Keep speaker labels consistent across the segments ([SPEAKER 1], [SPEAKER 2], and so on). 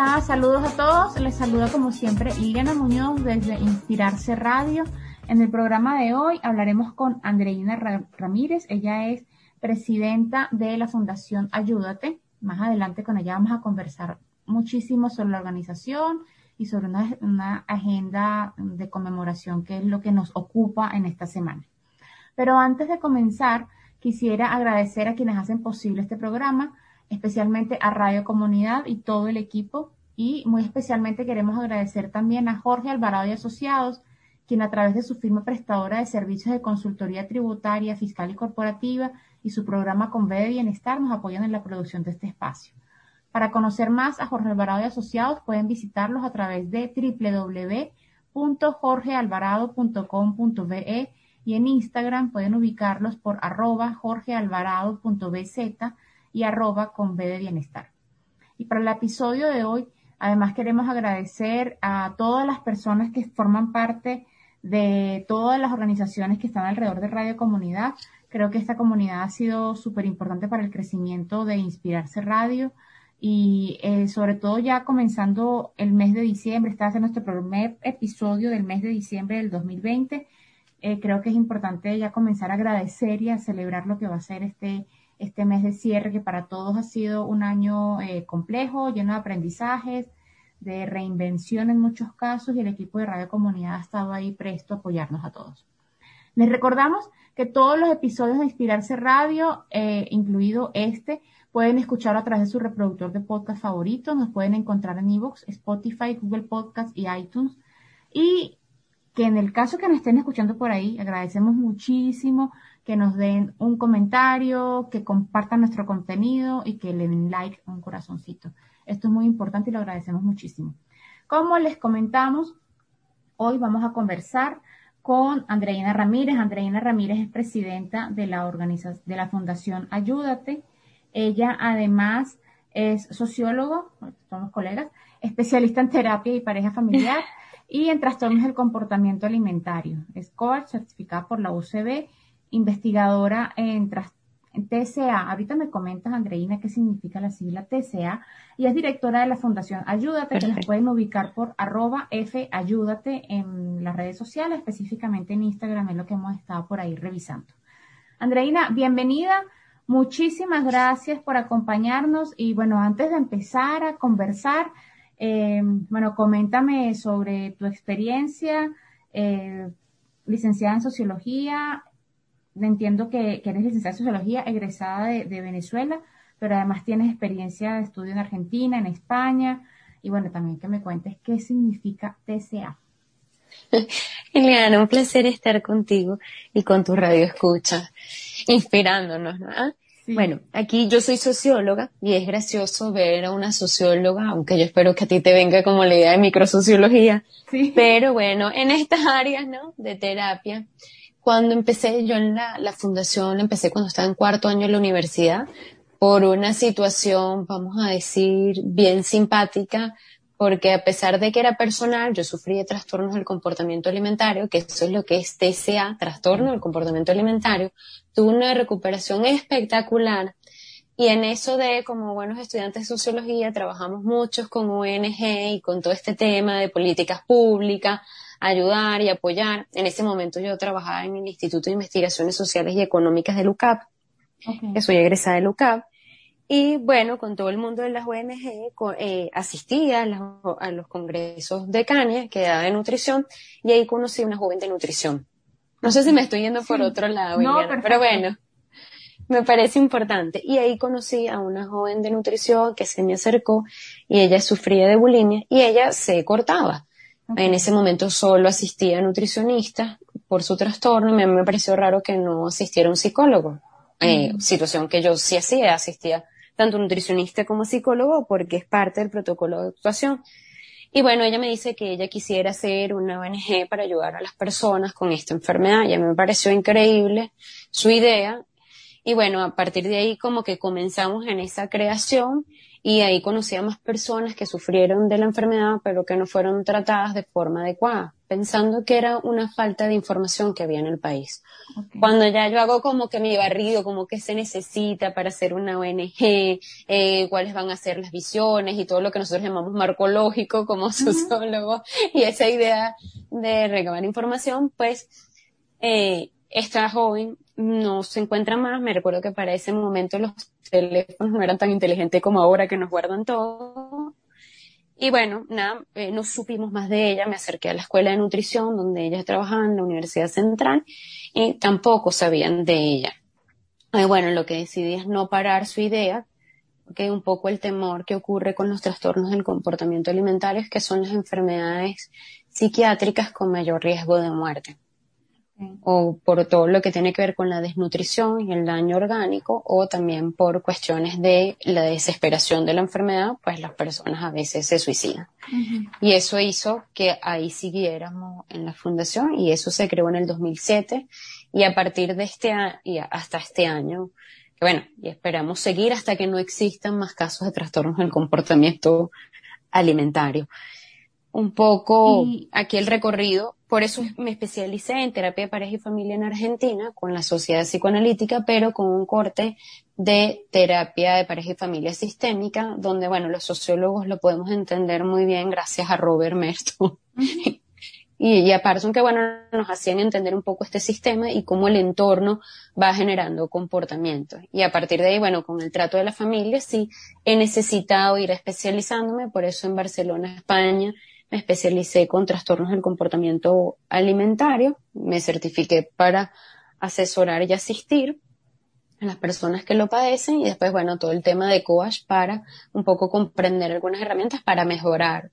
[SPEAKER 1] Hola, saludos a todos. Les saluda como siempre Iliana Muñoz desde Inspirarse Radio. En el programa de hoy hablaremos con Andreina Ramírez. Ella es presidenta de la Fundación Ayúdate. Más adelante con ella vamos a conversar muchísimo sobre la organización y sobre una, una agenda de conmemoración que es lo que nos ocupa en esta semana. Pero antes de comenzar, quisiera agradecer a quienes hacen posible este programa especialmente a Radio Comunidad y todo el equipo. Y muy especialmente queremos agradecer también a Jorge Alvarado y Asociados, quien a través de su firma prestadora de servicios de consultoría tributaria, fiscal y corporativa y su programa Con B de Bienestar nos apoyan en la producción de este espacio. Para conocer más a Jorge Alvarado y Asociados pueden visitarlos a través de www.jorgealvarado.com.be y en Instagram pueden ubicarlos por arroba jorgealvarado.bz y arroba con B de bienestar. Y para el episodio de hoy, además queremos agradecer a todas las personas que forman parte de todas las organizaciones que están alrededor de Radio Comunidad. Creo que esta comunidad ha sido súper importante para el crecimiento de Inspirarse Radio y eh, sobre todo ya comenzando el mes de diciembre, está haciendo nuestro primer episodio del mes de diciembre del 2020. Eh, creo que es importante ya comenzar a agradecer y a celebrar lo que va a ser este este mes de cierre que para todos ha sido un año eh, complejo, lleno de aprendizajes, de reinvención en muchos casos y el equipo de Radio Comunidad ha estado ahí presto a apoyarnos a todos. Les recordamos que todos los episodios de Inspirarse Radio, eh, incluido este, pueden escuchar a través de su reproductor de podcast favorito. Nos pueden encontrar en Evox, Spotify, Google Podcast y iTunes. Y que en el caso que nos estén escuchando por ahí, agradecemos muchísimo que nos den un comentario, que compartan nuestro contenido y que le den like, un corazoncito. Esto es muy importante y lo agradecemos muchísimo. Como les comentamos, hoy vamos a conversar con Andreina Ramírez. Andreina Ramírez es presidenta de la organización, de la Fundación Ayúdate. Ella además es sociólogo, somos colegas, especialista en terapia y pareja familiar y en trastornos del comportamiento alimentario. Es coach certificada por la UCB investigadora en, TCA. Ahorita me comentas, Andreina, qué significa la sigla TCA. Y es directora de la Fundación Ayúdate, que nos pueden ubicar por arroba F Ayúdate en las redes sociales, específicamente en Instagram, es lo que hemos estado por ahí revisando. Andreina, bienvenida. Muchísimas gracias por acompañarnos. Y bueno, antes de empezar a conversar, eh, bueno, coméntame sobre tu experiencia, eh, licenciada en sociología, entiendo que, eres licenciada en sociología, egresada de, Venezuela, pero además tienes experiencia de estudio en Argentina, en España, y bueno, también que me cuentes qué significa TCA.
[SPEAKER 2] Eliana, un placer estar contigo y con tu radio escucha, inspirándonos, ¿no? Ah, bueno, aquí yo soy socióloga y es gracioso ver a una socióloga, aunque yo espero que a ti te venga como la idea de microsociología, sí. pero bueno, en estas áreas, ¿no? De terapia, cuando empecé yo en la, la fundación, empecé cuando estaba en cuarto año de la universidad, por una situación, vamos a decir, bien simpática, porque a pesar de que era personal, yo sufrí de trastornos del comportamiento alimentario, que eso es lo que es TCA, trastorno del comportamiento alimentario, tuve una recuperación espectacular. Y en eso de, como buenos estudiantes de sociología, trabajamos muchos con ONG y con todo este tema de políticas públicas, ayudar y apoyar. En ese momento yo trabajaba en el Instituto de Investigaciones Sociales y Económicas del UCAP que soy egresada de LUCAP. Y bueno, con todo el mundo de las ONG eh, asistía a, los congresos de Cania que daba de nutrición y ahí conocí a una joven de nutrición. No sé si me estoy yendo por otro lado, pero bueno, me parece importante. Y ahí conocí a una joven de nutrición que se me acercó y ella sufría de bulimia y ella se cortaba. En ese momento solo asistía a nutricionistas por su trastorno y me, pareció raro que no asistiera a un psicólogo. Eh, situación que yo sí hacía, asistía tanto nutricionista como psicólogo porque es parte del protocolo de actuación. Y bueno, ella me dice que ella quisiera hacer una ONG para ayudar a las personas con esta enfermedad y a mí me pareció increíble su idea. Y bueno, a partir de ahí como que comenzamos en esa creación y ahí conocí a más personas que sufrieron de la enfermedad pero que no fueron tratadas de forma adecuada, pensando que era una falta de información que había en el país. Cuando ya yo hago como que mi barrido, como que se necesita para hacer una ONG, eh, cuáles van a ser las visiones y todo lo que nosotros llamamos marco lógico como sociólogos y esa idea de recabar información, pues eh, esta joven no se encuentra más. Me recuerdo que para ese momento los teléfonos no eran tan inteligentes como ahora que nos guardan todo. Y bueno, nada, eh, no supimos más de ella. Me acerqué a la escuela de nutrición donde ella trabajaba en la Universidad Central y tampoco sabían de ella. Y bueno, lo que decidí es no parar su idea, porque un poco el temor que ocurre con los trastornos del comportamiento alimentario es que son las enfermedades psiquiátricas con mayor riesgo de muerte o por todo lo que tiene que ver con la desnutrición y el daño orgánico o también por cuestiones de la desesperación de la enfermedad, pues las personas a veces se suicidan. Y eso hizo que ahí siguiéramos en la fundación y eso se creó en el 2007 y a partir de este año y hasta este año, bueno, y esperamos seguir hasta que no existan más casos de trastornos del comportamiento alimentario un poco aquí el recorrido. Por eso me especialicé en terapia de pareja y familia en Argentina con la Sociedad Psicoanalítica, pero con un corte de terapia de pareja y familia sistémica, donde, bueno, los sociólogos lo podemos entender muy bien gracias a Robert Merton. y, a Parson, que, bueno, nos hacían entender un poco este sistema y cómo el entorno va generando comportamientos. Y a partir de ahí, bueno, con el trato de la familia, sí he necesitado ir especializándome, por eso en Barcelona, España, me especialicé con trastornos del comportamiento alimentario, me certifiqué para asesorar y asistir a las personas que lo padecen y después, bueno, todo el tema de coach para un poco comprender algunas herramientas para mejorar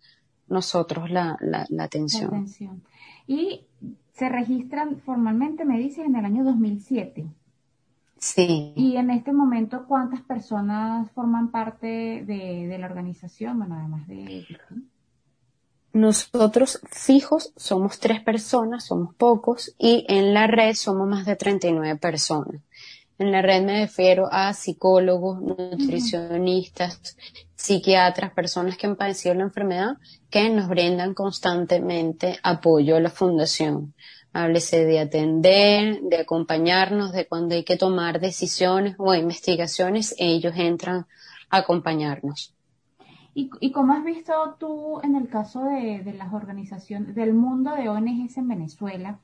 [SPEAKER 2] nosotros la, la, la atención. La atención.
[SPEAKER 1] Y se registran formalmente, me dices, en el año 2007.
[SPEAKER 2] Sí.
[SPEAKER 1] Y en este momento, ¿cuántas personas forman parte de, de la organización? Bueno, además de...
[SPEAKER 2] Nosotros fijos somos tres personas, somos pocos, y en la red somos más de 39 personas. En la red me refiero a psicólogos, nutricionistas, psiquiatras, personas que han padecido la enfermedad, que nos brindan constantemente apoyo a la fundación. Háblese de atender, de acompañarnos, de cuando hay que tomar decisiones o investigaciones, ellos entran a acompañarnos.
[SPEAKER 1] ¿Y, y cómo has visto tú en el caso de, de, las organizaciones, del mundo de ONGs en Venezuela,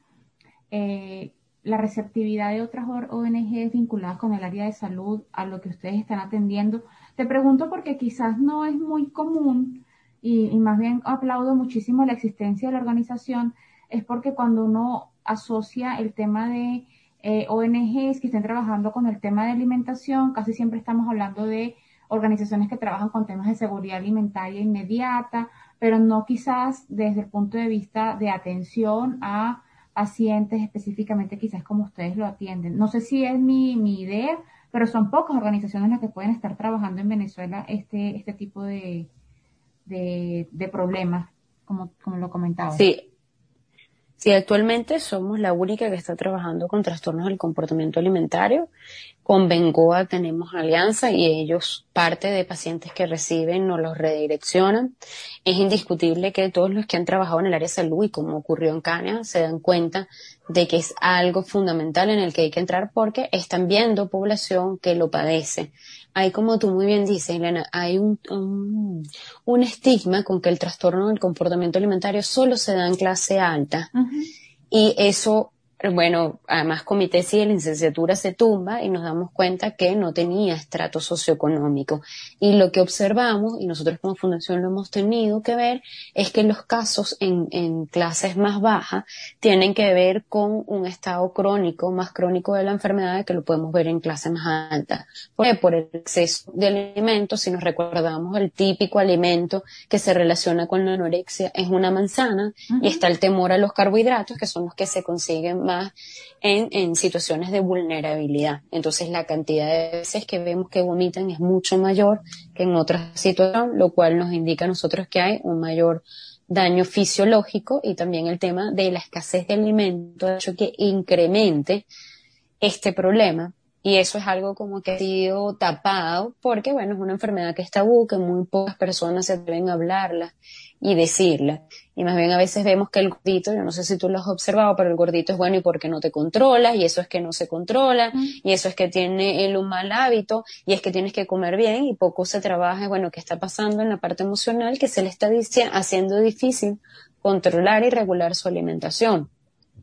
[SPEAKER 1] eh, la receptividad de otras ONGs vinculadas con el área de salud a lo que ustedes están atendiendo? Te pregunto porque quizás no es muy común y, y más bien aplaudo muchísimo la existencia de la organización, es porque cuando uno asocia el tema de eh, ONGs que estén trabajando con el tema de alimentación, casi siempre estamos hablando de organizaciones que trabajan con temas de seguridad alimentaria inmediata, pero no quizás desde el punto de vista de atención a pacientes específicamente quizás como ustedes lo atienden. No sé si es mi, mi idea, pero son pocas organizaciones las que pueden estar trabajando en Venezuela este, este tipo de, de, problemas, como, como lo comentaba.
[SPEAKER 2] Sí, Sí, actualmente somos la única que está trabajando con trastornos del comportamiento alimentario. Con Bengoa tenemos alianza y ellos, parte de pacientes que reciben, nos los redireccionan. Es indiscutible que todos los que han trabajado en el área de salud y como ocurrió en Cana se dan cuenta de que es algo fundamental en el que hay que entrar porque están viendo población que lo padece hay como tú muy bien dices, Elena, hay un, un, estigma con que el trastorno del comportamiento alimentario solo se da en clase alta. Y eso bueno, además con mi tesis de licenciatura se tumba y nos damos cuenta que no tenía estrato socioeconómico. Y lo que observamos, y nosotros como fundación lo hemos tenido que ver, es que los casos en, en clases más bajas tienen que ver con un estado crónico, más crónico de la enfermedad, que lo podemos ver en clases más altas. ¿Por Por el exceso de alimentos, si nos recordamos el típico alimento que se relaciona con la anorexia es una manzana, y está el temor a los carbohidratos, que son los que se consiguen en, situaciones de vulnerabilidad. Entonces la cantidad de veces que vemos que vomitan es mucho mayor que en otras situaciones, lo cual nos indica a nosotros que hay un mayor daño fisiológico y también el tema de la escasez de alimentos ha hecho que incremente este problema. Y eso es algo como que ha sido tapado porque, bueno, es una enfermedad que es tabú, que muy pocas personas se atreven a hablarla y decirla. Y más bien a veces vemos que el gordito, yo no sé si tú lo has observado, pero el gordito es bueno y porque no te controlas, y eso es que no se controla, y eso es que tiene él un mal hábito, y es que tienes que comer bien, y poco se trabaja, bueno, qué está pasando en la parte emocional que se le está haciendo difícil controlar y regular su alimentación.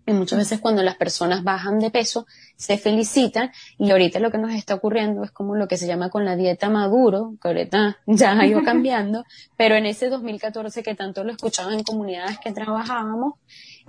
[SPEAKER 2] Y muchas veces cuando las personas bajan de peso, se felicitan y ahorita lo que nos está ocurriendo es como lo que se llama con la dieta maduro, que ahorita ya ha ido cambiando, pero en ese 2014 que tanto lo escuchaba en comunidades que trabajábamos,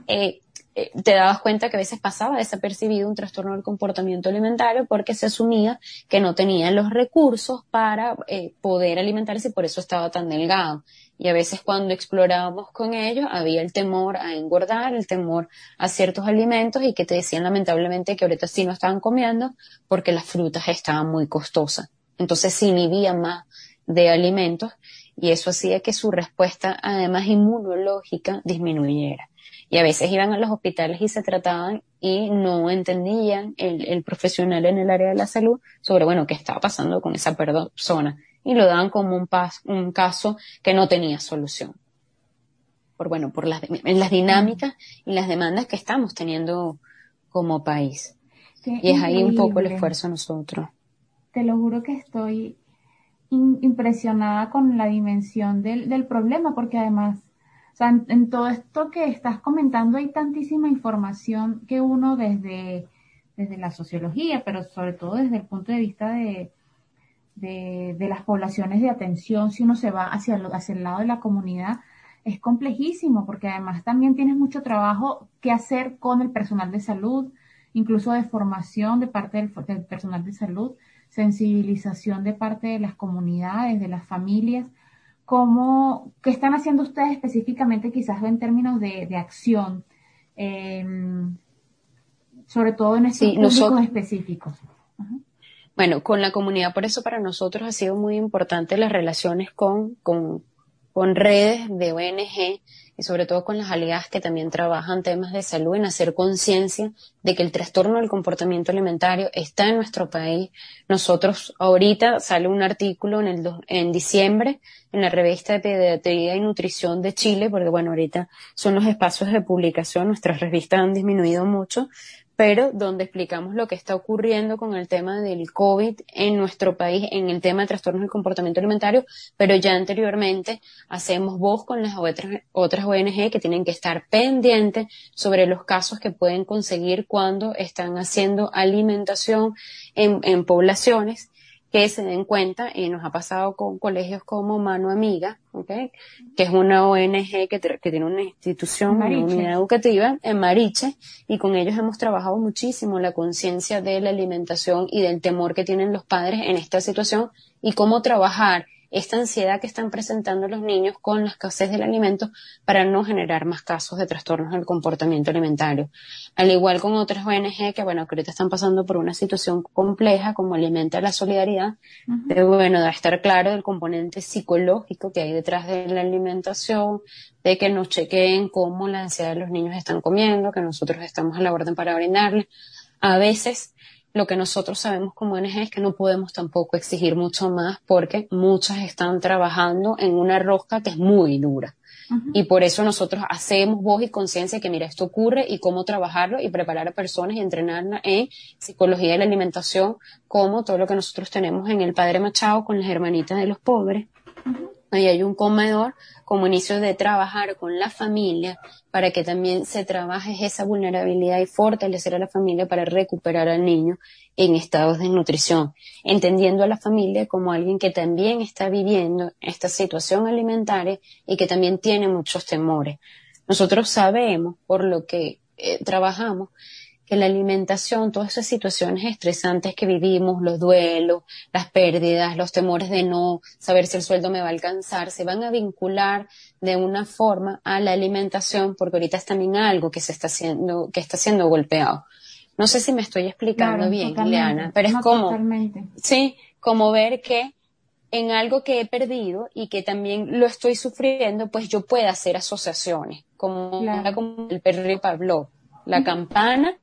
[SPEAKER 2] eh, eh, te dabas cuenta que a veces pasaba desapercibido un trastorno del comportamiento alimentario porque se asumía que no tenía los recursos para eh, poder alimentarse y por eso estaba tan delgado y a veces cuando explorábamos con ellos había el temor a engordar, el temor a ciertos alimentos y que te decían lamentablemente que ahorita sí no estaban comiendo porque las frutas estaban muy costosas. Entonces se inhibían más de alimentos y eso hacía que su respuesta además inmunológica disminuyera. Y a veces iban a los hospitales y se trataban y no entendían el, el profesional en el área de la salud sobre, bueno, qué estaba pasando con esa persona y lo dan como un, un caso que no tenía solución. Por bueno, por las, en las dinámicas y las demandas que estamos teniendo como país. y es ahí un poco el esfuerzo nosotros.
[SPEAKER 1] Te lo juro que estoy impresionada con la dimensión del, del problema, porque además, sea, en, todo esto que estás comentando hay tantísima información que uno desde, desde la sociología, pero sobre todo desde el punto de vista de, de, las poblaciones de atención, si uno se va hacia el, hacia el lado de la comunidad, es complejísimo porque además también tienes mucho trabajo que hacer con el personal de salud, incluso de formación de parte del, personal de salud, sensibilización de parte de las comunidades, de las familias. ¿Cómo, ¿Qué están haciendo ustedes específicamente quizás en términos de, acción? Em, sobre todo en estos públicos específicos.
[SPEAKER 2] Bueno, con la comunidad, por eso para nosotros ha sido muy importante las relaciones con, con, con redes de ONG y sobre todo con las aliadas que también trabajan temas de salud en hacer conciencia de que el trastorno del comportamiento alimentario está en nuestro país. Nosotros ahorita sale un artículo en el en diciembre en la revista de Pediatría y Nutrición de Chile, porque bueno, ahorita son los espacios de publicación, nuestras revistas han disminuido mucho, pero donde explicamos lo que está ocurriendo con el tema del COVID en nuestro país, en el tema de trastornos del comportamiento alimentario, pero ya anteriormente hacemos voz con las otras, otras ONG que tienen que estar pendientes sobre los casos que pueden conseguir cuando están haciendo alimentación en, en poblaciones que se den cuenta, y nos ha pasado con colegios como Mano Amiga, ¿okay? que es una ONG que, que tiene una institución, una unidad educativa en Mariche, y con ellos hemos trabajado muchísimo la conciencia de la alimentación y del temor que tienen los padres en esta situación y cómo trabajar esta ansiedad que están presentando los niños con la escasez del alimento para no generar más casos de trastornos del comportamiento alimentario. Al igual con otras ONG que, bueno, que ahorita están pasando por una situación compleja como Alimenta la Solidaridad, pero bueno, de estar claro del componente psicológico que hay detrás de la alimentación, de que nos chequeen cómo la ansiedad de los niños están comiendo, que nosotros estamos a la orden para brindarles. A veces lo que nosotros sabemos como ONG es que no podemos tampoco exigir mucho más porque muchas están trabajando en una rosca que es muy dura. Y por eso nosotros hacemos voz y conciencia que mira, esto ocurre y cómo trabajarlo y preparar a personas y entrenarlas en psicología de la alimentación, como todo lo que nosotros tenemos en el Padre Machado con las hermanitas de los pobres. Ahí hay un comedor como inicio de trabajar con la familia para que también se trabaje esa vulnerabilidad y fortalecer a la familia para recuperar al niño en estados de nutrición, entendiendo a la familia como alguien que también está viviendo esta situación alimentaria y que también tiene muchos temores. Nosotros sabemos, por lo que eh, trabajamos, que la alimentación, todas esas situaciones estresantes que vivimos, los duelos, las pérdidas, los temores de no saber si el sueldo me va a alcanzar, se van a vincular de una forma a la alimentación, porque ahorita es también algo que se está haciendo, que está siendo golpeado. No sé si me estoy explicando bien, Leana, pero es como, sí, como ver que en algo que he perdido y que también lo estoy sufriendo, pues yo pueda hacer asociaciones, como, como el perro Pablo, la campana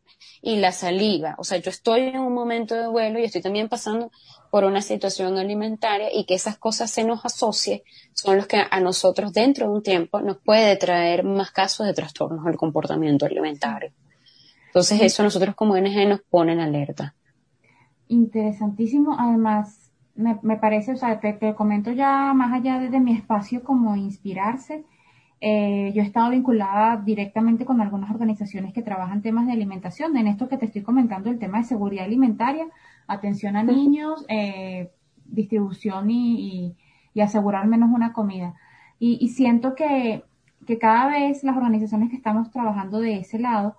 [SPEAKER 2] y la saliva. O sea, yo estoy en un momento de vuelo y estoy también pasando por una situación alimentaria y que esas cosas se nos asocie son los que a nosotros dentro de un tiempo nos puede traer más casos de trastornos del comportamiento alimentario. Entonces eso nosotros como NG nos pone en alerta.
[SPEAKER 1] Interesantísimo. Además, me, parece, o sea, te, te comento ya más allá de mi espacio como inspirarse eh, yo he estado vinculada directamente con algunas organizaciones que trabajan temas de alimentación. En esto que te estoy comentando, el tema de seguridad alimentaria, atención a niños, eh, distribución y, asegurar menos una comida. Y, siento que, cada vez las organizaciones que estamos trabajando de ese lado,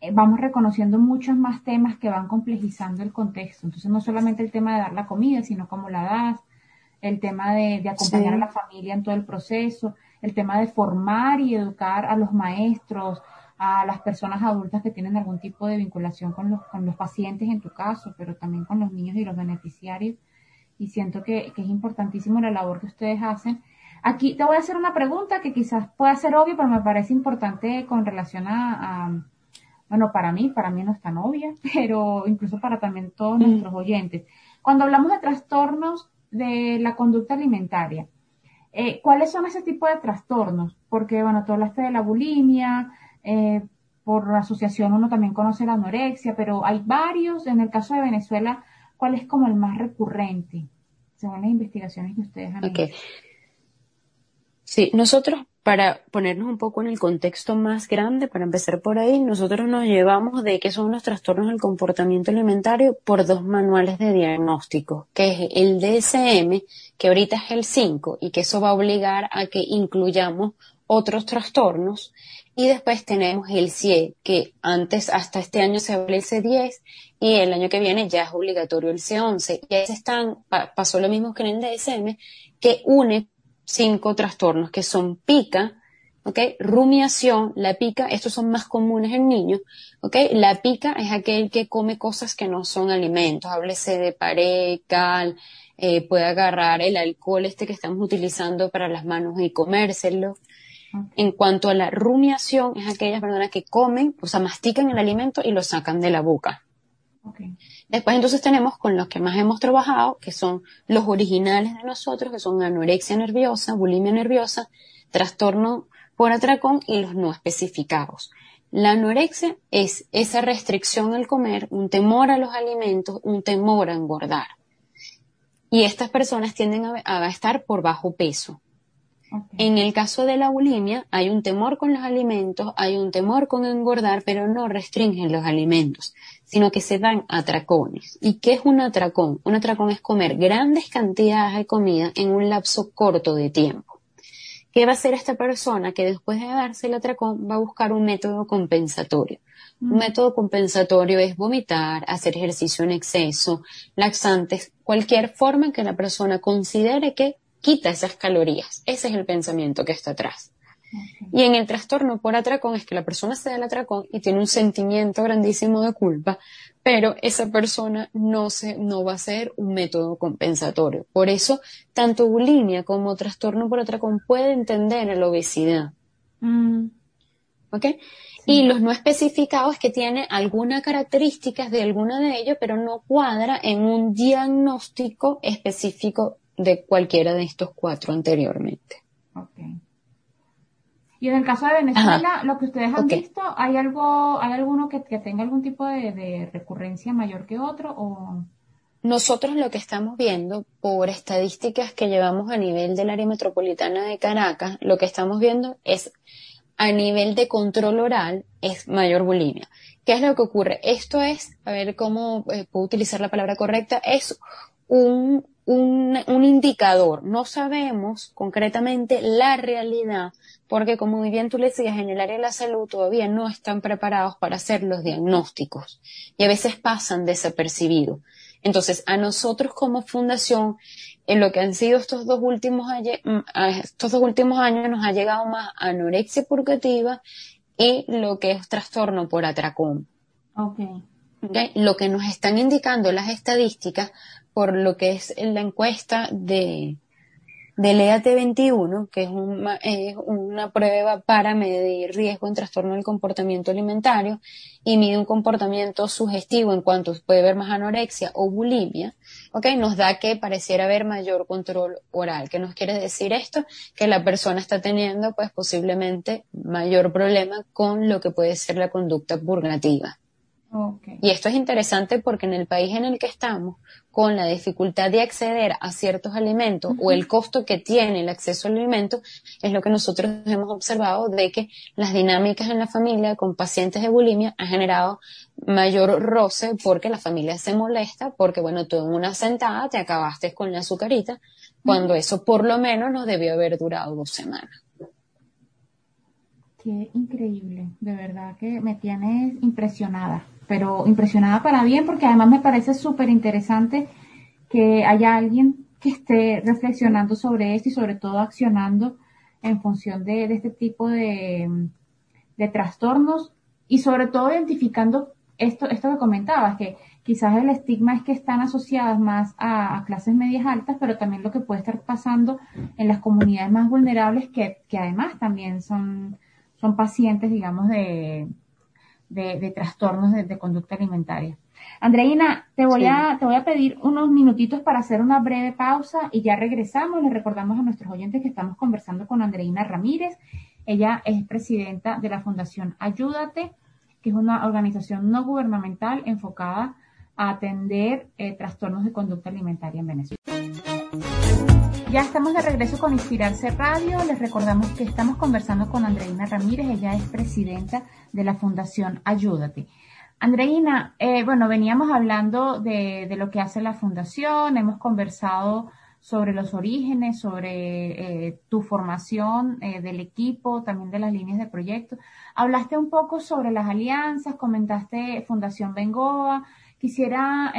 [SPEAKER 1] eh, vamos reconociendo muchos más temas que van complejizando el contexto. Entonces, no solamente el tema de dar la comida, sino cómo la das, el tema de, acompañar a la familia en todo el proceso el tema de formar y educar a los maestros, a las personas adultas que tienen algún tipo de vinculación con los, con los pacientes en tu caso, pero también con los niños y los beneficiarios. Y siento que, es importantísimo la labor que ustedes hacen. Aquí te voy a hacer una pregunta que quizás pueda ser obvia, pero me parece importante con relación a, bueno, para mí, para mí no es tan obvia, pero incluso para también todos mm. nuestros oyentes. Cuando hablamos de trastornos de la conducta alimentaria, eh, ¿Cuáles son ese tipo de trastornos? Porque, bueno, tú hablaste de la bulimia, eh, por asociación uno también conoce la anorexia, pero hay varios. En el caso de Venezuela, ¿cuál es como el más recurrente, según las investigaciones que ustedes han hecho?
[SPEAKER 2] Sí, nosotros para ponernos un poco en el contexto más grande, para empezar por ahí, nosotros nos llevamos de qué son los trastornos del comportamiento alimentario por dos manuales de diagnóstico, que es el DSM, que ahorita es el 5, y que eso va a obligar a que incluyamos otros trastornos, y después tenemos el CIE, que antes, hasta este año se habla el C10, y el año que viene ya es obligatorio el C11, y ahí están, pasó lo mismo que en el DSM, que une cinco trastornos que son pica, ¿ok? Rumiación, la pica, estos son más comunes en niños, ¿ok? La pica es aquel que come cosas que no son alimentos, háblese de pared, cal, eh, puede agarrar el alcohol este que estamos utilizando para las manos y comérselo. En cuanto a la rumiación, es aquellas personas que comen, o sea, mastican el alimento y lo sacan de la boca. Después entonces tenemos con los que más hemos trabajado, que son los originales de nosotros, que son anorexia nerviosa, bulimia nerviosa, trastorno por atracón y los no especificados. La anorexia es esa restricción al comer, un temor a los alimentos, un temor a engordar. Y estas personas tienden a estar por bajo peso. En el caso de la bulimia, hay un temor con los alimentos, hay un temor con engordar, pero no restringen los alimentos, sino que se dan atracones. ¿Y qué es un atracón? Un atracón es comer grandes cantidades de comida en un lapso corto de tiempo. ¿Qué va a hacer esta persona que después de darse el atracón va a buscar un método compensatorio? Un mm. método compensatorio es vomitar, hacer ejercicio en exceso, laxantes, cualquier forma en que la persona considere que quita esas calorías. Ese es el pensamiento que está atrás. Y en el trastorno por atracón es que la persona se da el atracón y tiene un sentimiento grandísimo de culpa, pero esa persona no, se, no va a ser un método compensatorio. Por eso, tanto bulimia como trastorno por atracón puede entender a la obesidad. Mm. ¿Ok? Y los no especificados que tiene alguna características de alguna de ellos, pero no cuadra en un diagnóstico específico de cualquiera de estos cuatro anteriormente.
[SPEAKER 1] Okay. Y en el caso de Venezuela, lo que ustedes han visto, ¿hay algo, hay alguno que, tenga algún tipo de, recurrencia mayor que otro o,
[SPEAKER 2] nosotros lo que estamos viendo por estadísticas que llevamos a nivel del área metropolitana de Caracas, lo que estamos viendo es a nivel de control oral es mayor bulimia. ¿Qué es lo que ocurre? Esto es, a ver cómo eh, puedo utilizar la palabra correcta, es un, un, un, indicador. No sabemos concretamente la realidad, porque como muy bien tú le decías, en el área de la salud todavía no están preparados para hacer los diagnósticos y a veces pasan desapercibidos. Entonces, a nosotros como fundación, en lo que han sido estos dos últimos, mm, estos dos últimos años, nos ha llegado más anorexia purgativa y lo que es trastorno por atracón.
[SPEAKER 1] Okay.
[SPEAKER 2] okay. Lo que nos están indicando las estadísticas por lo que es la encuesta de, del EAT21, que es, una prueba para medir riesgo en trastorno del comportamiento alimentario y mide un comportamiento sugestivo en cuanto puede haber más anorexia o bulimia, ¿ok? Nos da que pareciera haber mayor control oral. ¿Qué nos quiere decir esto? Que la persona está teniendo, pues, posiblemente mayor problema con lo que puede ser la conducta purgativa. Y esto es interesante porque en el país en el que estamos, con la dificultad de acceder a ciertos alimentos o el costo que tiene el acceso al alimento, es lo que nosotros hemos observado de que las dinámicas en la familia con pacientes de bulimia han generado mayor roce porque la familia se molesta porque, bueno, tú en una sentada te acabaste con la azucarita, cuando eso por lo menos nos debió haber durado dos semanas.
[SPEAKER 1] Qué increíble, de verdad que me tienes impresionada pero impresionada para bien porque además me parece súper interesante que haya alguien que esté reflexionando sobre esto y sobre todo accionando en función de, este tipo de, trastornos y sobre todo identificando esto, esto que comentabas, que quizás el estigma es que están asociadas más a, clases medias altas, pero también lo que puede estar pasando en las comunidades más vulnerables que, que además también son, son pacientes, digamos, de, de, trastornos de, conducta alimentaria. Andreina, te voy, a, te voy a pedir unos minutitos para hacer una breve pausa y ya regresamos. Les recordamos a nuestros oyentes que estamos conversando con Andreina Ramírez. Ella es presidenta de la Fundación Ayúdate, que es una organización no gubernamental enfocada a atender eh, trastornos de conducta alimentaria en Venezuela. Ya estamos de regreso con Inspirarse Radio. Les recordamos que estamos conversando con Andreina Ramírez. Ella es presidenta de la Fundación Ayúdate. Andreina, eh, bueno, veníamos hablando de, lo que hace la Fundación, hemos conversado sobre los orígenes, sobre eh, tu formación eh, del equipo, también de las líneas de proyecto. Hablaste un poco sobre las alianzas, comentaste Fundación Bengoa, quisiera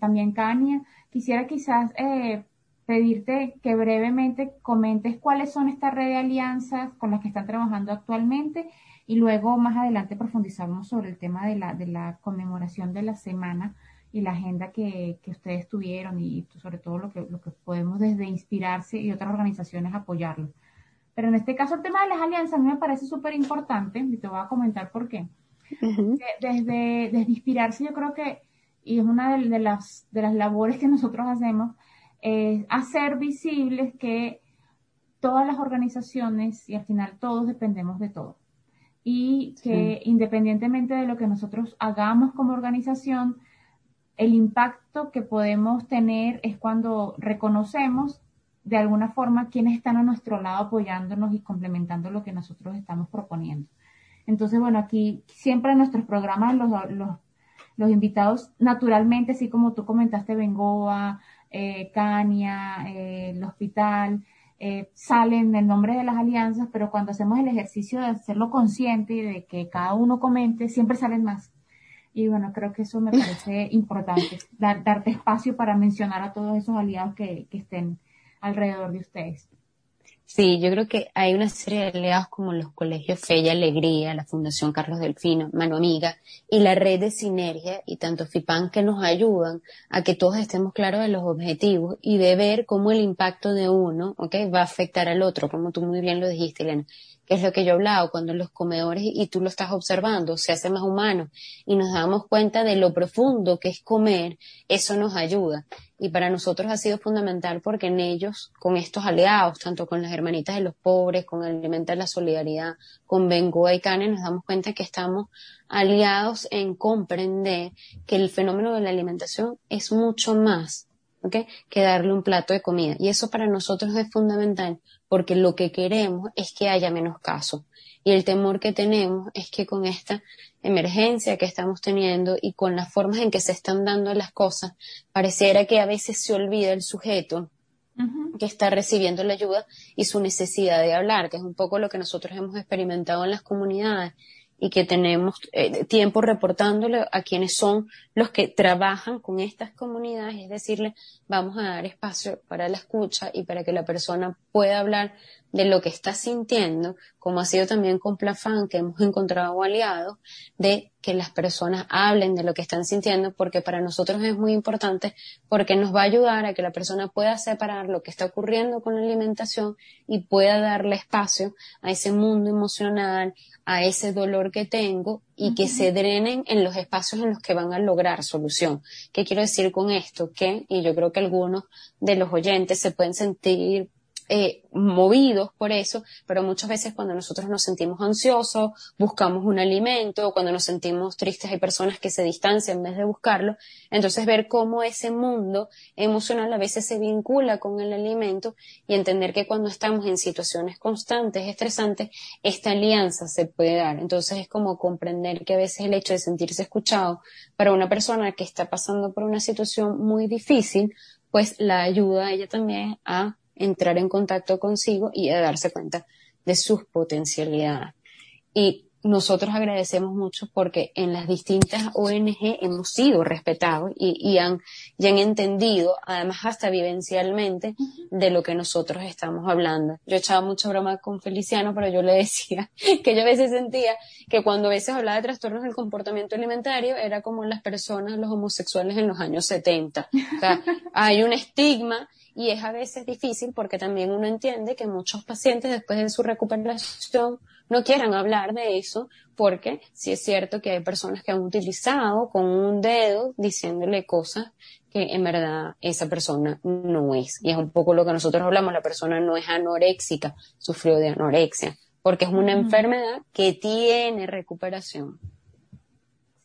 [SPEAKER 1] también Cania, quisiera quizás pedirte que brevemente comentes cuáles son estas redes de alianzas con las que están trabajando actualmente y luego más adelante profundizamos sobre el tema de la, de la conmemoración de la semana y la agenda que, que ustedes tuvieron y sobre todo lo que, lo que podemos desde Inspirarse y otras organizaciones apoyarlo. Pero en este caso el tema de las alianzas a mí me parece súper importante y te voy a comentar por qué. desde, desde Inspirarse yo creo que, y es una de, las, de las labores que nosotros hacemos, hacer visibles que todas las organizaciones y al final todos dependemos de todo. Y que independientemente de lo que nosotros hagamos como organización, el impacto que podemos tener es cuando reconocemos de alguna forma quienes están a nuestro lado apoyándonos y complementando lo que nosotros estamos proponiendo. Entonces, bueno, aquí siempre en nuestros programas los, los, los invitados, naturalmente, así como tú comentaste, Bengoa, eh, Cania, eh, el hospital, eh, salen el nombre de las alianzas, pero cuando hacemos el ejercicio de hacerlo consciente y de que cada uno comente, siempre salen más. Y bueno, creo que eso me parece importante, darte espacio para mencionar a todos esos aliados que estén alrededor de ustedes.
[SPEAKER 2] Sí, yo creo que hay una serie de aliados como los colegios Fe y Alegría, la Fundación Carlos Delfino, Mano Amiga y la red de Sinergia y tanto FIPAN que nos ayudan a que todos estemos claros de los objetivos y de ver cómo el impacto de uno, ¿ok? Va a afectar al otro, como tú muy bien lo dijiste, Elena que es lo que yo he hablado, cuando los comedores, y tú lo estás observando, se hace más humano y nos damos cuenta de lo profundo que es comer, eso nos ayuda. y para nosotros ha sido fundamental porque en ellos, con estos aliados, tanto con las hermanitas de los pobres, con Alimenta la Solidaridad, con Bengoa y Cane, nos damos cuenta que estamos aliados en comprender que el fenómeno de la alimentación es mucho más que darle un plato de comida. Y eso para nosotros es fundamental porque lo que queremos es que haya menos casos. Y el temor que tenemos es que con esta emergencia que estamos teniendo y con las formas en que se están dando las cosas, pareciera que a veces se olvida el sujeto que está recibiendo la ayuda y su necesidad de hablar, que es un poco lo que nosotros hemos experimentado en las comunidades y que tenemos eh, tiempo reportándole a quienes son los que trabajan con estas comunidades, es decirle, vamos a dar espacio para la escucha y para que la persona pueda hablar de lo que está sintiendo, como ha sido también con Plafan, que hemos encontrado aliados, de que las personas hablen de lo que están sintiendo, porque para nosotros es muy importante, porque nos va a ayudar a que la persona pueda separar lo que está ocurriendo con la alimentación y pueda darle espacio a ese mundo emocional, a ese dolor que tengo y que se drenen en los espacios en los que van a lograr solución. ¿Qué quiero decir con esto? Que, y yo creo que algunos de los oyentes se pueden sentir eh, movidos por eso, pero muchas veces cuando nosotros nos sentimos ansiosos, buscamos un alimento, cuando nos sentimos tristes hay personas que se distancian en vez de buscarlo, entonces ver cómo ese mundo emocional a veces se vincula con el alimento y entender que cuando estamos en situaciones constantes, estresantes, esta alianza se puede dar. Entonces es como comprender que a veces el hecho de sentirse escuchado para una persona que está pasando por una situación muy difícil, pues la ayuda a ella también a entrar en contacto consigo y a darse cuenta de sus potencialidades. Y nosotros agradecemos mucho porque en las distintas ONG hemos sido respetados y, han, han entendido, además hasta vivencialmente, de lo que nosotros estamos hablando. Yo echaba mucha broma con Feliciano, pero yo le decía que yo a veces sentía que cuando a veces hablaba de trastornos del comportamiento alimentario era como las personas, los homosexuales en los años 70. O sea, hay un estigma y es a veces difícil porque también uno entiende que muchos pacientes después de su recuperación no quieran hablar de eso porque sí es cierto que hay personas que han utilizado con un dedo diciéndole cosas que en verdad esa persona no es. Y es un poco lo que nosotros hablamos, la persona no es anoréxica, sufrió de anorexia, porque es una enfermedad que tiene recuperación.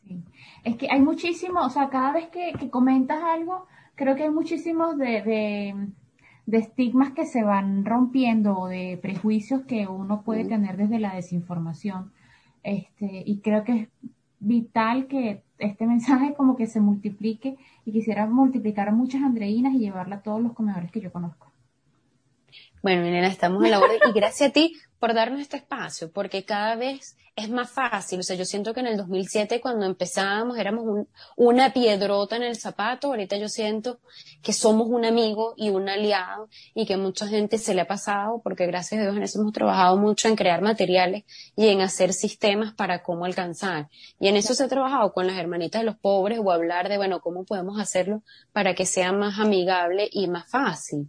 [SPEAKER 1] Sí. Es que hay muchísimo, o sea, cada vez que, que comentas algo, creo que hay muchísimos de, de, estigmas que se van rompiendo o de prejuicios que uno puede tener desde la desinformación. Este, y creo que es vital que este mensaje como que se multiplique y quisiera multiplicar muchas andreínas y llevarla a todos los comedores que yo conozco.
[SPEAKER 2] Bueno, Elena, estamos a la hora y gracias a ti por darnos este espacio, porque cada vez es más fácil. O sea, yo siento que en el 2007 cuando empezábamos éramos una piedrota en el zapato. Ahorita yo siento que somos un amigo y un aliado y que mucha gente se le ha pasado porque gracias a Dios en eso hemos trabajado mucho en crear materiales y en hacer sistemas para cómo alcanzar. Y en eso se ha trabajado con las hermanitas de los pobres o hablar de, bueno, cómo podemos hacerlo para que sea más amigable y más fácil.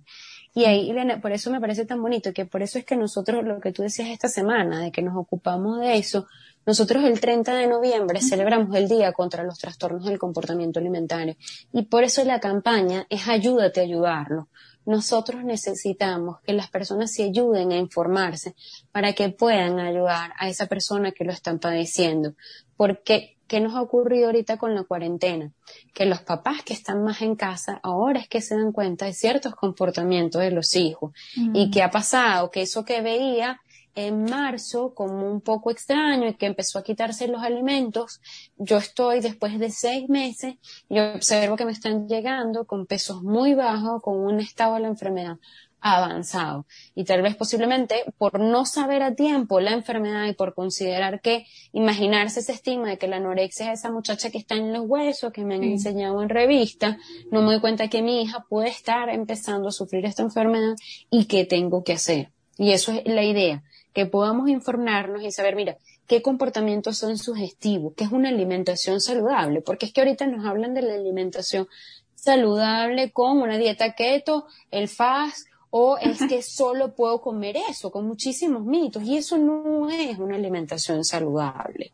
[SPEAKER 2] Y ahí, Elena, por eso me parece tan bonito, que por eso es que nosotros, lo que tú decías esta semana, de que nos ocupamos de eso, nosotros el 30 de noviembre celebramos el Día contra los Trastornos del Comportamiento Alimentario. Y por eso la campaña es Ayúdate a ayudarlo. Nosotros necesitamos que las personas se ayuden a informarse para que puedan ayudar a esa persona que lo están padeciendo. Porque ¿Qué nos ha ocurrido ahorita con la cuarentena? Que los papás que están más en casa ahora es que se dan cuenta de ciertos comportamientos de los hijos. Y mm. qué ha pasado, que eso que veía en marzo como un poco extraño y que empezó a quitarse los alimentos, yo estoy después de seis meses y observo que me están llegando con pesos muy bajos, con un estado de la enfermedad avanzado. Y tal vez posiblemente por no saber a tiempo la enfermedad y por considerar que imaginarse ese estigma de que la anorexia es esa muchacha que está en los huesos, que me han enseñado en revista, no me doy cuenta que mi hija puede estar empezando a sufrir esta enfermedad y qué tengo que hacer. Y eso es la idea, que podamos informarnos y saber, mira, qué comportamientos son sugestivos, qué es una alimentación saludable, porque es que ahorita nos hablan de la alimentación saludable con una dieta keto, el fast, o es que solo puedo comer eso, con muchísimos mitos, y eso no es una alimentación saludable.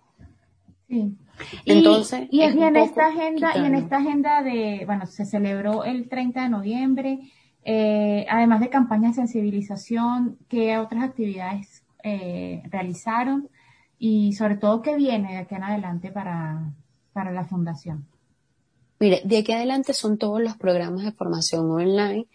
[SPEAKER 1] Sí, Entonces, y, en esta agenda, y en esta agenda de, bueno, se celebró el 30 de noviembre, eh, además de campañas de sensibilización, ¿qué otras actividades eh, realizaron? Y sobre todo, ¿qué viene de aquí en adelante para, para la fundación?
[SPEAKER 2] Mire, de aquí adelante son todos los programas de formación online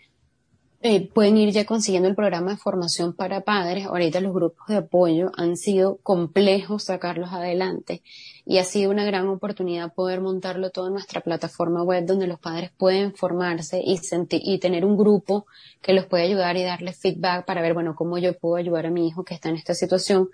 [SPEAKER 2] eh, pueden ir ya consiguiendo el programa de formación para padres. Ahorita los grupos de apoyo han sido complejos sacarlos adelante y ha sido una gran oportunidad poder montarlo todo en nuestra plataforma web donde los padres pueden formarse y, sentir, y tener un grupo que los puede ayudar y darles feedback para ver, bueno, cómo yo puedo ayudar a mi hijo que está en esta situación.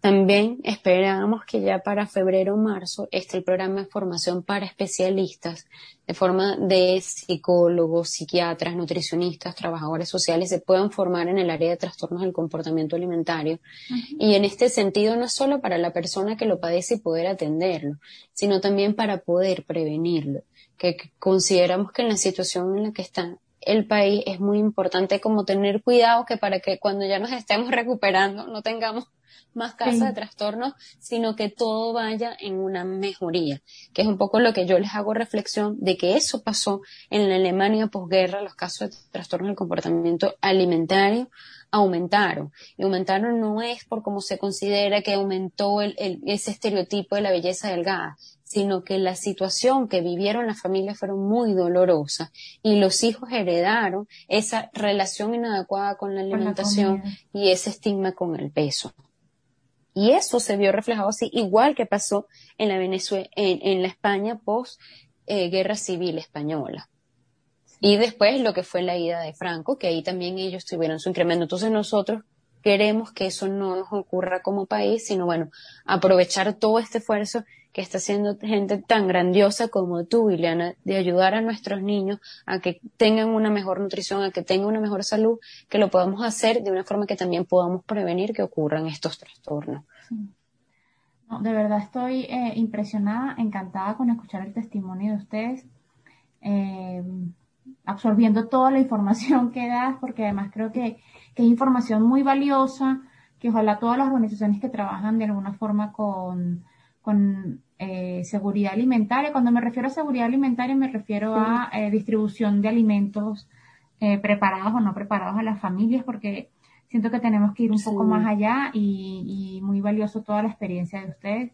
[SPEAKER 2] También esperamos que ya para febrero o marzo esté el programa de formación para especialistas, de forma de psicólogos, psiquiatras, nutricionistas, trabajadores sociales, se puedan formar en el área de trastornos del comportamiento alimentario. Y en este sentido, no solo para la persona que lo padece y poder atenderlo, sino también para poder prevenirlo, que consideramos que en la situación en la que está el país es muy importante como tener cuidado que para que cuando ya nos estemos recuperando no tengamos más casos de trastornos, sino que todo vaya en una mejoría, que es un poco lo que yo les hago reflexión de que eso pasó en la Alemania posguerra, los casos de trastornos del comportamiento alimentario aumentaron. Y aumentaron no es por cómo se considera que aumentó el, ese estereotipo de la belleza delgada, sino que la situación que vivieron las familias fueron muy dolorosas y los hijos heredaron esa relación inadecuada con la alimentación y ese estigma con el peso. Y eso se vio reflejado así, igual que pasó en la Venezuela, en, la España post eh, guerra civil española. Y después lo que fue la ida de Franco, que ahí también ellos tuvieron su incremento. Entonces nosotros queremos que eso no nos ocurra como país, sino bueno, aprovechar todo este esfuerzo que está haciendo gente tan grandiosa como tú, Ileana, de ayudar a nuestros niños a que tengan una mejor nutrición, a que tengan una mejor salud, que lo podamos hacer de una forma que también podamos prevenir que ocurran estos trastornos.
[SPEAKER 1] de verdad estoy eh, impresionada, encantada con escuchar el testimonio de ustedes, eh, absorbiendo toda la información que das, porque además creo que, que es información muy valiosa, que ojalá todas las organizaciones que trabajan de alguna forma con con eh, seguridad alimentaria. Cuando me refiero a seguridad alimentaria me refiero a eh, distribución de alimentos eh, preparados o no preparados a las familias porque siento que tenemos que ir un poco más allá y, y, muy valioso toda la experiencia de ustedes.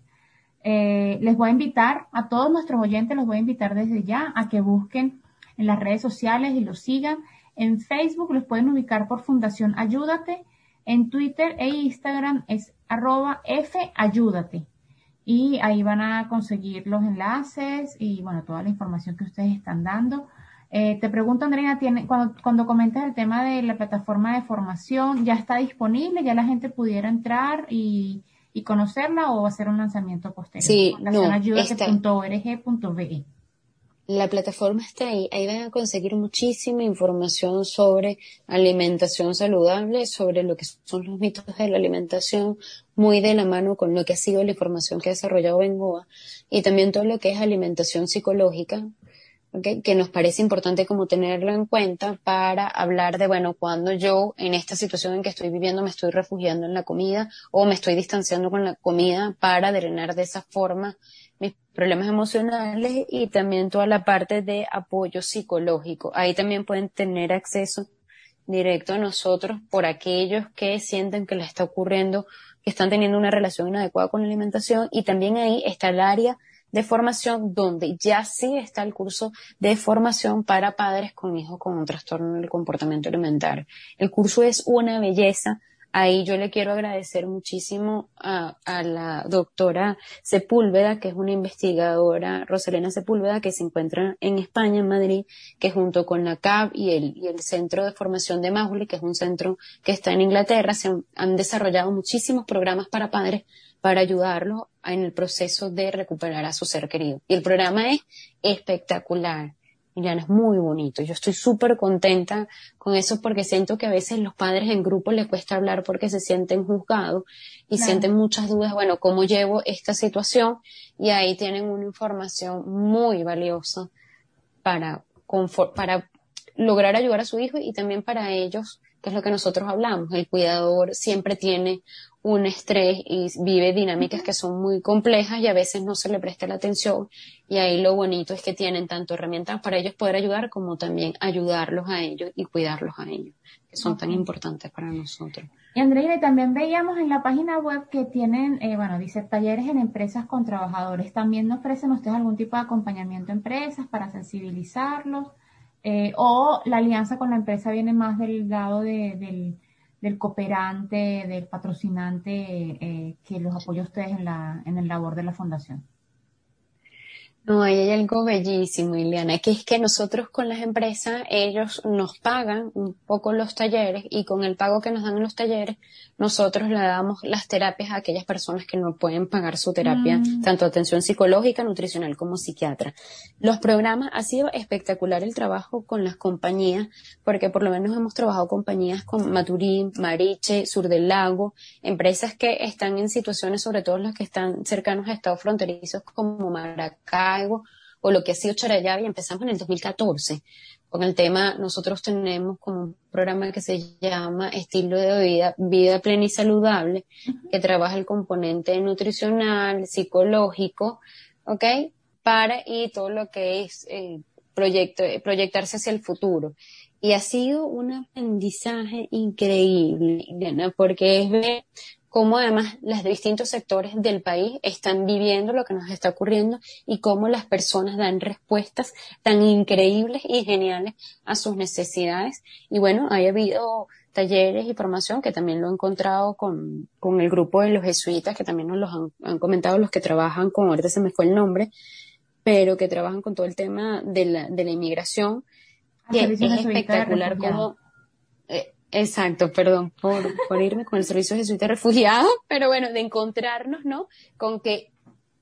[SPEAKER 1] les voy a invitar a todos nuestros oyentes, los voy a invitar desde ya a que busquen en las redes sociales y los sigan. En Facebook los pueden ubicar por Fundación Ayúdate. En Twitter e Instagram es arroba F Ayúdate y ahí van a conseguir los enlaces y bueno, toda la información que ustedes están dando. Eh, te pregunto, Andrea, ¿tiene, cuando, cuando comentas el tema de la plataforma de formación, ¿ya está disponible? ¿Ya la gente pudiera entrar y, y conocerla o hacer un lanzamiento posterior?
[SPEAKER 2] Sí, no,
[SPEAKER 1] la
[SPEAKER 2] plataforma está ahí. Ahí van a conseguir muchísima información sobre alimentación saludable, sobre lo que son los mitos de la alimentación, muy de la mano con lo que ha sido la información que ha desarrollado Bengoa, y también todo lo que es alimentación psicológica, que nos parece importante como tenerlo en cuenta para hablar de, bueno, cuando yo en esta situación en que estoy viviendo me estoy refugiando en la comida o me estoy distanciando con la comida para drenar de esa forma problemas emocionales y también toda la parte de apoyo psicológico. Ahí también pueden tener acceso directo a nosotros por aquellos que sienten que les está ocurriendo, que están teniendo una relación inadecuada con la alimentación y también ahí está el área de formación donde ya sí está el curso de formación para padres con hijos con un trastorno del comportamiento alimentario. El curso es una belleza Ahí yo le quiero agradecer muchísimo a, la doctora Sepúlveda, que es una investigadora, Rosalena Sepúlveda, que se encuentra en España, en Madrid, que junto con la CAB y el, y el Centro de Formación de Mauli, que es un centro que está en Inglaterra, se han desarrollado muchísimos programas para padres para ayudarlos en el proceso de recuperar a su ser querido. Y el programa es espectacular. Miriam, es muy bonito. Yo estoy súper contenta con eso porque siento que a veces los padres en grupo les cuesta hablar porque se sienten juzgados y sienten muchas dudas, bueno, ¿cómo llevo esta situación? Y ahí tienen una información muy valiosa para, para lograr ayudar a su hijo y también para ellos que es lo que nosotros hablamos. El cuidador siempre tiene un estrés y vive dinámicas que son muy complejas y a veces no se le presta la atención y ahí lo bonito es que tienen tanto herramientas para ellos poder ayudar como también ayudarlos a ellos y cuidarlos a ellos, que son tan importantes para nosotros.
[SPEAKER 1] Y Andrea, también veíamos en la página web que tienen, eh, bueno, dice talleres en empresas con trabajadores. ¿También ofrecen ustedes algún tipo de acompañamiento a empresas para sensibilizarlos? Eh, ¿O la alianza con la empresa viene más del lado del del cooperante, del patrocinante eh, que los apoya a ustedes en, la, en el labor de la fundación?
[SPEAKER 2] No, ahí hay algo bellísimo, Ileana, que es que nosotros con las empresas, ellos nos pagan un poco los talleres y con el pago que nos dan en los talleres, nosotros le damos las terapias a aquellas personas que no pueden pagar su terapia, mm. tanto atención psicológica, nutricional como psiquiatra. Los programas, ha sido espectacular el trabajo con las compañías, porque por lo menos hemos trabajado compañías con Maturín, Mariche, Sur del Lago, empresas que están en situaciones, sobre todo las que están cercanos a estados fronterizos como Maracay, o lo que ha sido Charayabi, empezamos en el 2014 con el tema, nosotros tenemos como un programa que se llama Estilo de Vida, Vida Plena y Saludable, que trabaja el componente nutricional, psicológico, ¿ok? Para, y todo lo que es eh, proyecto, proyectarse hacia el futuro. Y ha sido un aprendizaje increíble, porque es ver cómo además los distintos sectores del país están viviendo lo que nos está ocurriendo y cómo las personas dan respuestas tan increíbles y geniales a sus necesidades. Y bueno, ha habido talleres y formación que también lo he encontrado con, con el grupo de los jesuitas que también nos los han, comentado los que trabajan con, ahorita se me fue el nombre, pero que trabajan con todo el tema de la, de la inmigración, que es espectacular como Exacto, perdón por, por irme con el servicio jesuita refugiado, pero bueno, de encontrarnos, ¿no? Con que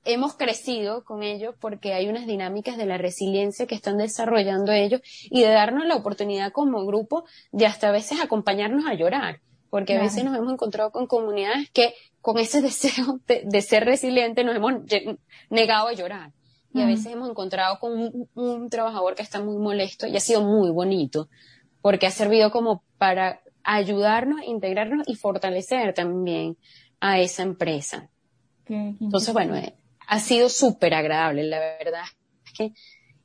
[SPEAKER 2] hemos crecido con ellos porque hay unas dinámicas de la resiliencia que están desarrollando ellos y de darnos la oportunidad como grupo de hasta a veces acompañarnos a llorar, porque a veces nos hemos encontrado con comunidades que con ese deseo de, ser resiliente nos hemos negado a llorar. Y a veces hemos encontrado con un, un trabajador que está muy molesto y ha sido muy bonito porque ha servido como para ayudarnos, integrarnos y fortalecer también a esa empresa. Entonces, bueno, eh, ha sido súper agradable, la verdad es que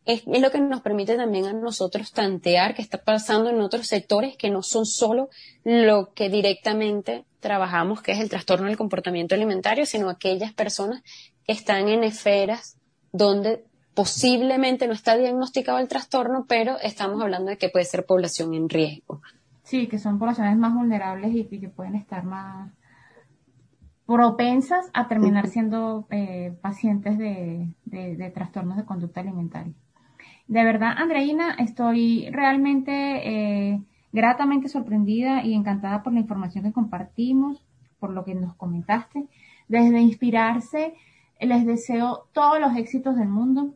[SPEAKER 2] es, lo que nos permite también a nosotros tantear qué está pasando en otros sectores que no son solo lo que directamente trabajamos, que es el trastorno del comportamiento alimentario, sino aquellas personas que están en esferas donde posiblemente no está diagnosticado el trastorno, pero estamos hablando de que puede ser población en riesgo.
[SPEAKER 1] Sí, que son poblaciones más vulnerables y, que pueden estar más propensas a terminar siendo eh, pacientes de, trastornos de conducta alimentaria. De verdad, Andreina, estoy realmente eh, gratamente sorprendida y encantada por la información que compartimos, por lo que nos comentaste. Desde inspirarse, les deseo todos los éxitos del mundo.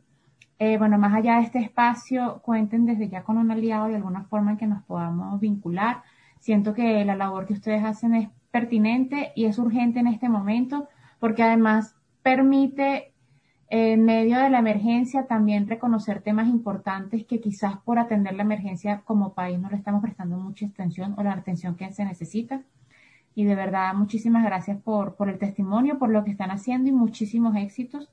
[SPEAKER 1] Eh, bueno, más allá de este espacio, cuenten desde ya con un aliado de alguna forma en que nos podamos vincular. Siento que la labor que ustedes hacen es pertinente y es urgente en este momento porque además permite en medio de la emergencia también reconocer temas importantes que quizás por atender la emergencia como país no le estamos prestando mucha atención o la atención que se necesita. Y de verdad, muchísimas gracias por, por el testimonio, por lo que están haciendo y muchísimos éxitos.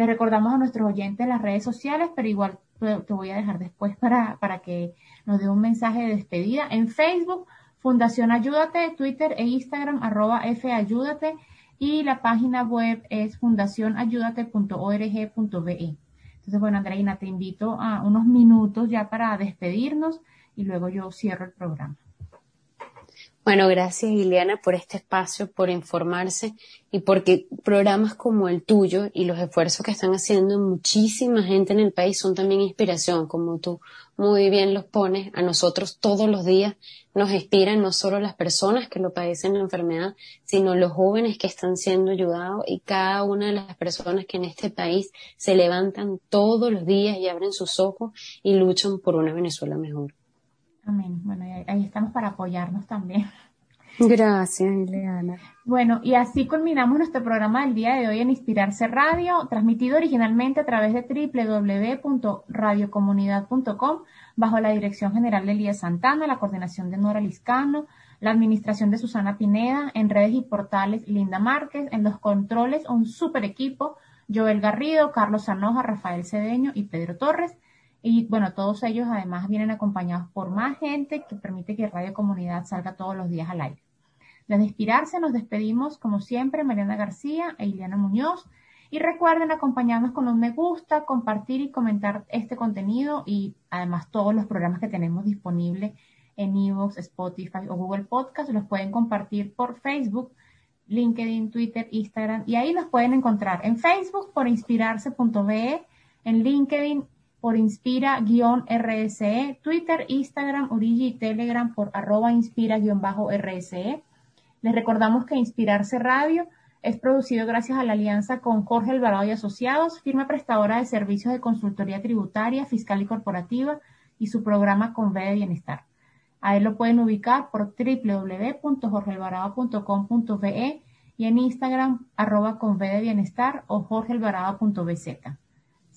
[SPEAKER 1] Les recordamos a nuestros oyentes las redes sociales, pero igual te voy a dejar después para, para que nos dé un mensaje de despedida. En Facebook, Fundación Ayúdate, Twitter e Instagram, arroba F Ayúdate, y la página web es fundacionayúdate.org.be. Entonces, bueno, Andreina, te invito a unos minutos ya para despedirnos y luego yo cierro el programa.
[SPEAKER 2] Bueno, gracias Liliana por este espacio, por informarse y porque programas como el tuyo y los esfuerzos que están haciendo muchísima gente en el país son también inspiración, como tú muy bien los pones. A nosotros todos los días nos inspiran no solo las personas que lo padecen la enfermedad, sino los jóvenes que están siendo ayudados y cada una de las personas que en este país se levantan todos los días y abren sus ojos y luchan por una Venezuela mejor.
[SPEAKER 1] Amén. Bueno, ahí estamos para apoyarnos también.
[SPEAKER 2] Gracias, Ileana.
[SPEAKER 1] Bueno, y así culminamos nuestro programa del día de hoy en Inspirarse Radio, transmitido originalmente a través de www.radiocomunidad.com bajo la dirección general de Elías Santana, la coordinación de Nora Liscano, la administración de Susana Pineda, en redes y portales Linda Márquez, en los controles un super equipo, Joel Garrido, Carlos Sanoja, Rafael Cedeño y Pedro Torres. Y bueno, todos ellos además vienen acompañados por más gente que permite que Radio Comunidad salga todos los días al aire. Desde Inspirarse nos despedimos, como siempre, Mariana García e Ileana Muñoz. Y recuerden acompañarnos con un me gusta, compartir y comentar este contenido y además todos los programas que tenemos disponibles en Evox, Spotify o Google Podcast. Los pueden compartir por Facebook, LinkedIn, Twitter, Instagram y ahí los pueden encontrar en Facebook por inspirarse.be, en LinkedIn por inspira-rse, Twitter, Instagram, Origi y Telegram por arroba inspira-rse. Les recordamos que Inspirarse Radio es producido gracias a la alianza con Jorge Alvarado y Asociados, firma prestadora de servicios de consultoría tributaria, fiscal y corporativa, y su programa con B de Bienestar. A él lo pueden ubicar por www.jorgealvarado.com.be y en Instagram arroba con B de Bienestar o jorgealvarado.bz.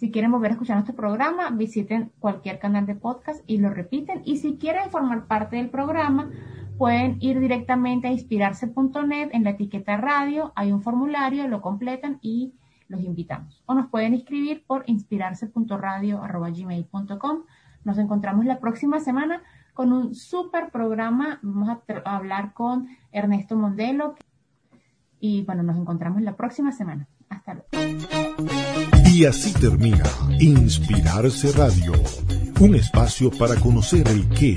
[SPEAKER 1] Si quieren volver a escuchar nuestro programa, visiten cualquier canal de podcast y lo repiten. Y si quieren formar parte del programa, pueden ir directamente a inspirarse.net en la etiqueta radio, hay un formulario, lo completan y los invitamos. O nos pueden escribir por inspirarse.radio.gmail.com. Nos encontramos la próxima semana con un super programa. Vamos a, hablar con Ernesto Mondelo. Y bueno, nos encontramos la próxima semana. Hasta luego.
[SPEAKER 3] Y así termina Inspirarse Radio, un espacio para conocer el qué,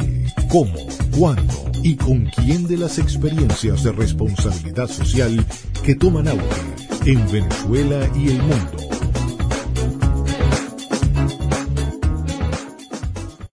[SPEAKER 3] cómo, cuándo y con quién de las experiencias de responsabilidad social que toman auge en Venezuela y el mundo